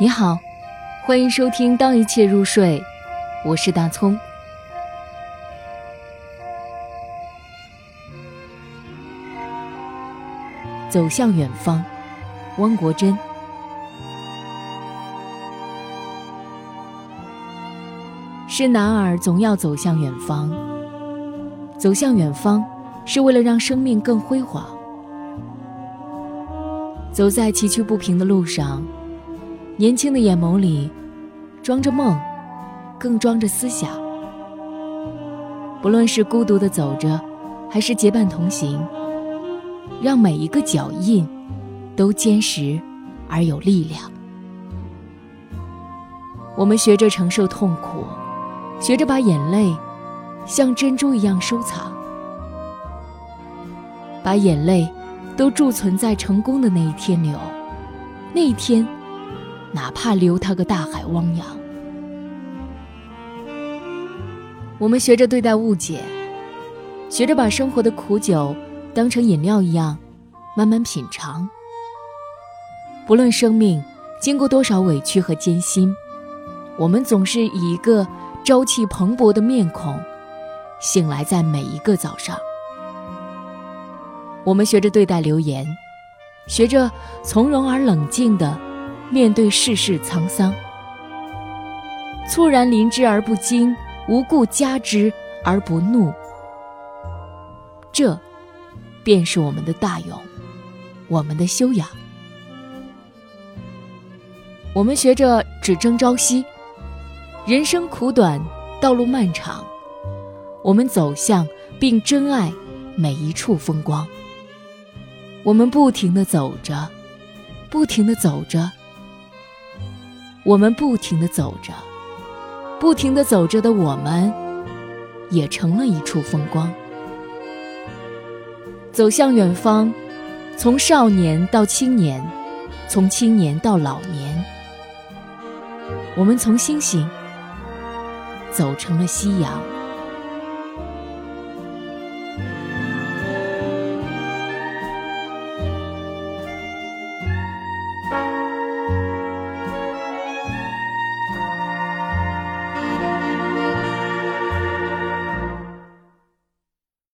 你好，欢迎收听《当一切入睡》，我是大葱。走向远方，汪国真。是男儿总要走向远方，走向远方是为了让生命更辉煌。走在崎岖不平的路上。年轻的眼眸里，装着梦，更装着思想。不论是孤独的走着，还是结伴同行，让每一个脚印都坚实而有力量。我们学着承受痛苦，学着把眼泪像珍珠一样收藏，把眼泪都贮存在成功的那一天流，那一天。哪怕留他个大海汪洋，我们学着对待误解，学着把生活的苦酒当成饮料一样慢慢品尝。不论生命经过多少委屈和艰辛，我们总是以一个朝气蓬勃的面孔醒来在每一个早上。我们学着对待流言，学着从容而冷静的。面对世事沧桑，猝然临之而不惊，无故加之而不怒，这便是我们的大勇，我们的修养。我们学着只争朝夕，人生苦短，道路漫长，我们走向并珍爱每一处风光。我们不停地走着，不停地走着。我们不停地走着，不停地走着的我们，也成了一处风光。走向远方，从少年到青年，从青年到老年，我们从星星走成了夕阳。